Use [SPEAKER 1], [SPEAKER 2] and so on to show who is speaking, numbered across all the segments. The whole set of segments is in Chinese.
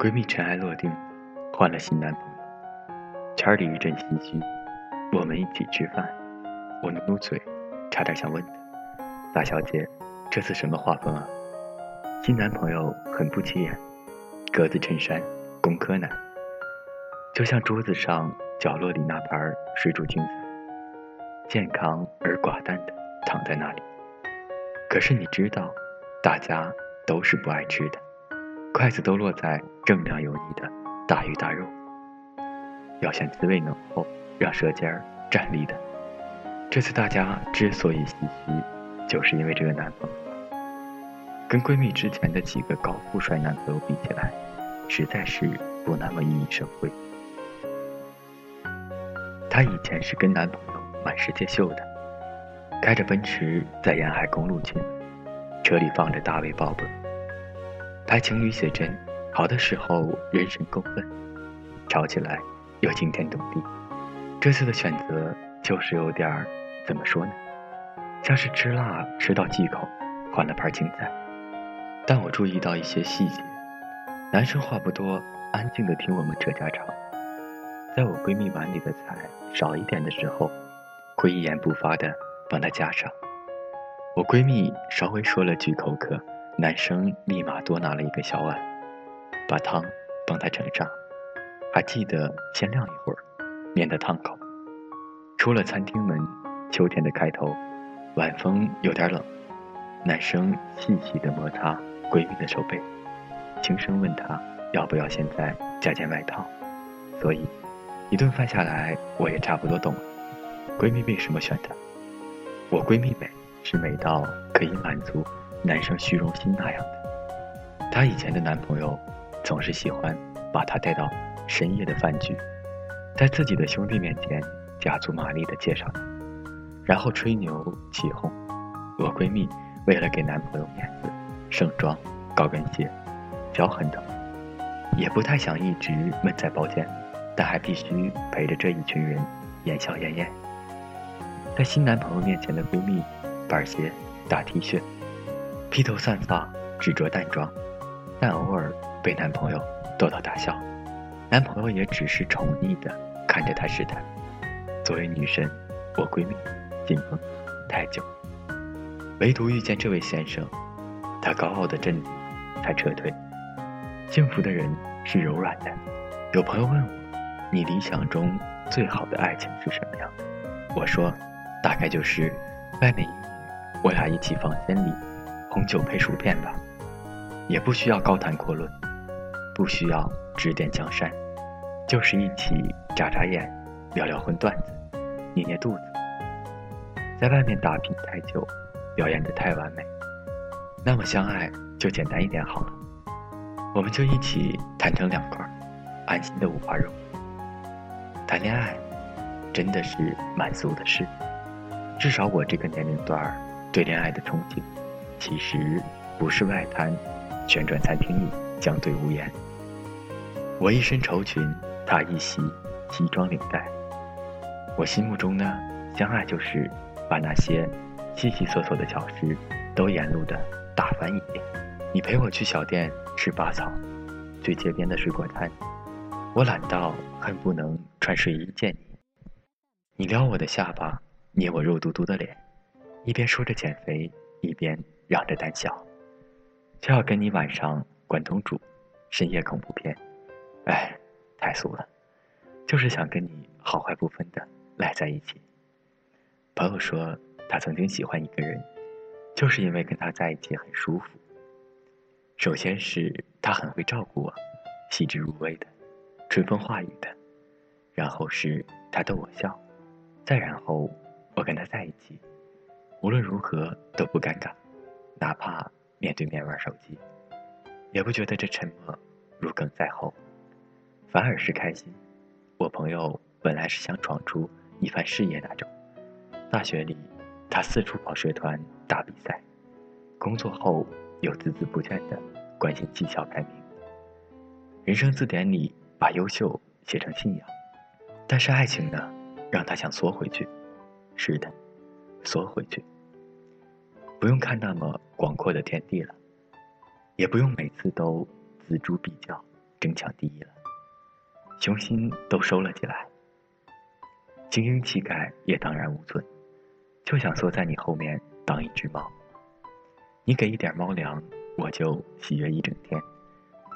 [SPEAKER 1] 闺蜜尘埃落定，换了新男朋友，圈里一阵唏嘘。我们一起吃饭，我努努嘴，差点想问他：“大小姐，这次什么画风啊？”新男朋友很不起眼，格子衬衫，工科男，就像桌子上角落里那盘水煮青菜，健康而寡淡的躺在那里。可是你知道，大家都是不爱吃的。筷子都落在锃亮油腻的大鱼大肉，要选滋味浓厚、让舌尖儿站立的。这次大家之所以唏嘘，就是因为这个男朋友，跟闺蜜之前的几个高富帅男朋友比起来，实在是不那么熠熠生辉。她以前是跟男朋友满世界秀的，开着奔驰在沿海公路亲，车里放着大卫鲍勃。拍情侣写真，好的时候人神共愤，吵起来又惊天动地。这次的选择就是有点儿，怎么说呢？像是吃辣吃到忌口，换了盘青菜。但我注意到一些细节：男生话不多，安静的听我们扯家常。在我闺蜜碗里的菜少一点的时候，会一言不发的帮她加上。我闺蜜稍微说了句口渴。男生立马多拿了一个小碗，把汤帮他盛上，还记得先晾一会儿，免得烫口。出了餐厅门，秋天的开头，晚风有点冷。男生细细的摩擦闺蜜的手背，轻声问她要不要现在加件外套。所以，一顿饭下来，我也差不多懂了，闺蜜为什么选她。我闺蜜美，是美到可以满足。男生虚荣心那样的，她以前的男朋友总是喜欢把她带到深夜的饭局，在自己的兄弟面前加足马力的介绍她，然后吹牛起哄。我闺蜜为了给男朋友面子，盛装高跟鞋，脚很疼，也不太想一直闷在包间，但还必须陪着这一群人言笑晏晏。在新男朋友面前的闺蜜，板鞋大 T 恤。披头散发，只着淡妆，但偶尔被男朋友逗到大笑，男朋友也只是宠溺的看着她试探。作为女神，我闺蜜紧绷太久，唯独遇见这位先生，他高傲的镇定才撤退。幸福的人是柔软的。有朋友问我，你理想中最好的爱情是什么样？我说，大概就是外面一，我俩一起房间里。红酒配薯片吧，也不需要高谈阔论，不需要指点江山，就是一起眨眨眼，聊聊荤段子，捏捏肚子。在外面打拼太久，表演的太完美，那么相爱就简单一点好了。我们就一起谈成两块，安心的五花肉。谈恋爱真的是满足的事，至少我这个年龄段对恋爱的憧憬。其实不是外滩旋转餐厅里相对无言。我一身绸裙，他一袭西装领带。我心目中呢，相爱就是把那些细细琐琐的小事都沿路的打翻一遍。你陪我去小店吃拔草，去街边的水果摊，我懒到恨不能穿睡衣见你。你撩我的下巴，捏我肉嘟嘟的脸，一边说着减肥，一边。嚷着胆小，就要跟你晚上关东煮、深夜恐怖片，哎，太俗了，就是想跟你好坏不分的赖在一起。朋友说他曾经喜欢一个人，就是因为跟他在一起很舒服。首先是他很会照顾我，细致入微的，春风化雨的；然后是他逗我笑，再然后我跟他在一起，无论如何都不尴尬。面对面玩手机，也不觉得这沉默如鲠在喉，反而是开心。我朋友本来是想闯出一番事业那种，大学里他四处跑社团打比赛，工作后又孜孜不倦的关心绩效排名。人生字典里把优秀写成信仰，但是爱情呢，让他想缩回去。是的，缩回去。不用看那么广阔的天地了，也不用每次都锱铢比较，争抢第一了，雄心都收了起来，精英气概也荡然无存，就想缩在你后面当一只猫。你给一点猫粮，我就喜悦一整天，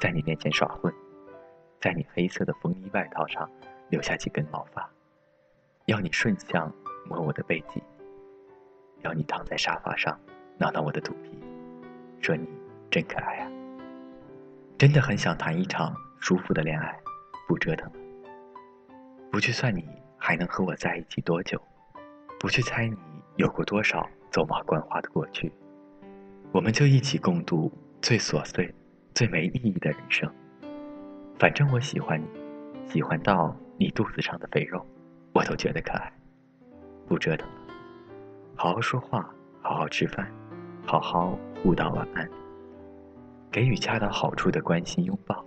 [SPEAKER 1] 在你面前耍混，在你黑色的风衣外套上留下几根毛发，要你顺向摸我的背脊，要你躺在沙发上挠挠我的肚皮，说你真可爱啊！真的很想谈一场舒服的恋爱，不折腾了，不去算你还能和我在一起多久，不去猜你有过多少走马观花的过去。我们就一起共度最琐碎、最没意义的人生。反正我喜欢你，喜欢到你肚子上的肥肉，我都觉得可爱。不折腾了，好好说话，好好吃饭，好好互道晚安，给予恰到好处的关心拥抱。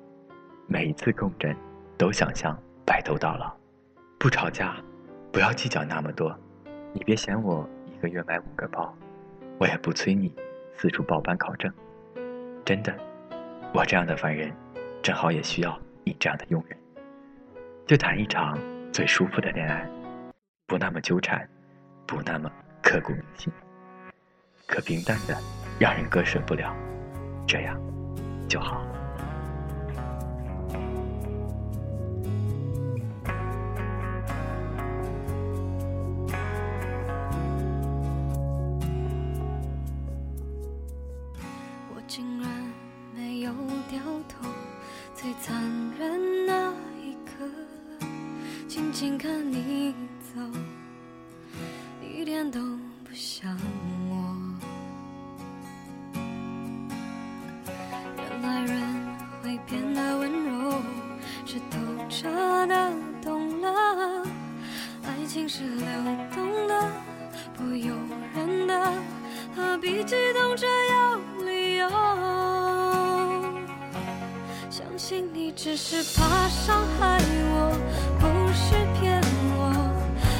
[SPEAKER 1] 每一次共振，都想象白头到老。不吵架，不要计较那么多。你别嫌我一个月买五个包，我也不催你。四处报班考证，真的，我这样的凡人，正好也需要你这样的佣人。就谈一场最舒服的恋爱，不那么纠缠，不那么刻骨铭心，可平淡的让人割舍不了，这样就好。
[SPEAKER 2] 我竟然没有掉头，最残忍那一刻，静静看你走，一点都不想。何必激动着有理由？相信你只是怕伤害我。不是骗我，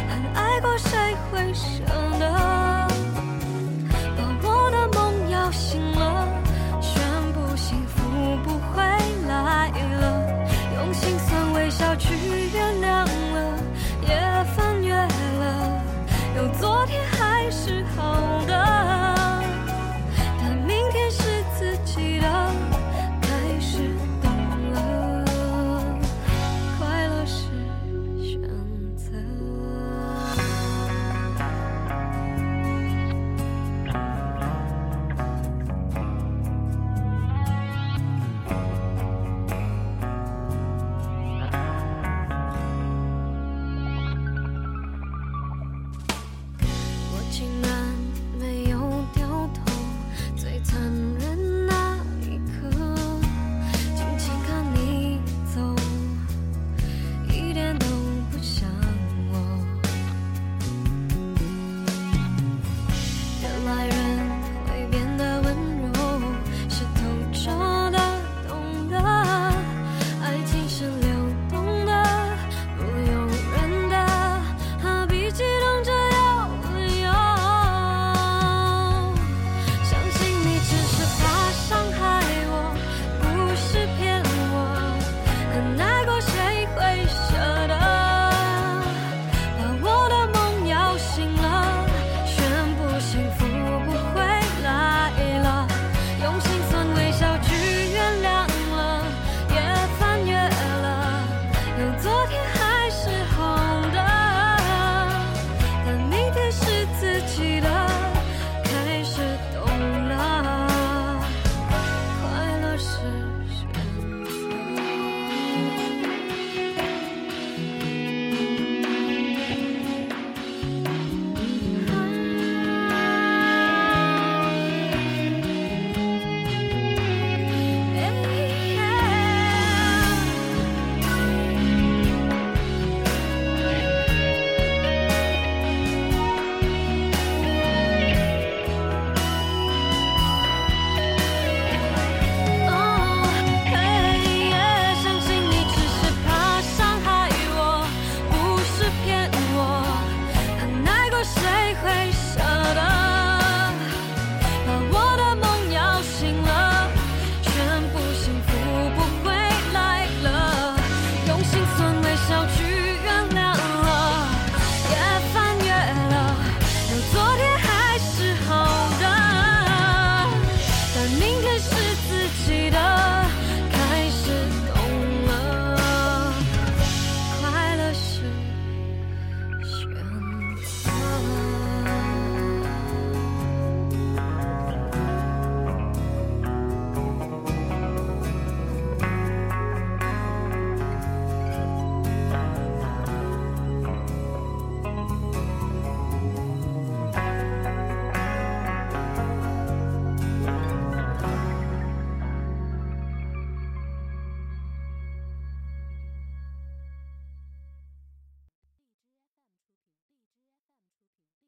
[SPEAKER 2] 很爱过谁会舍得？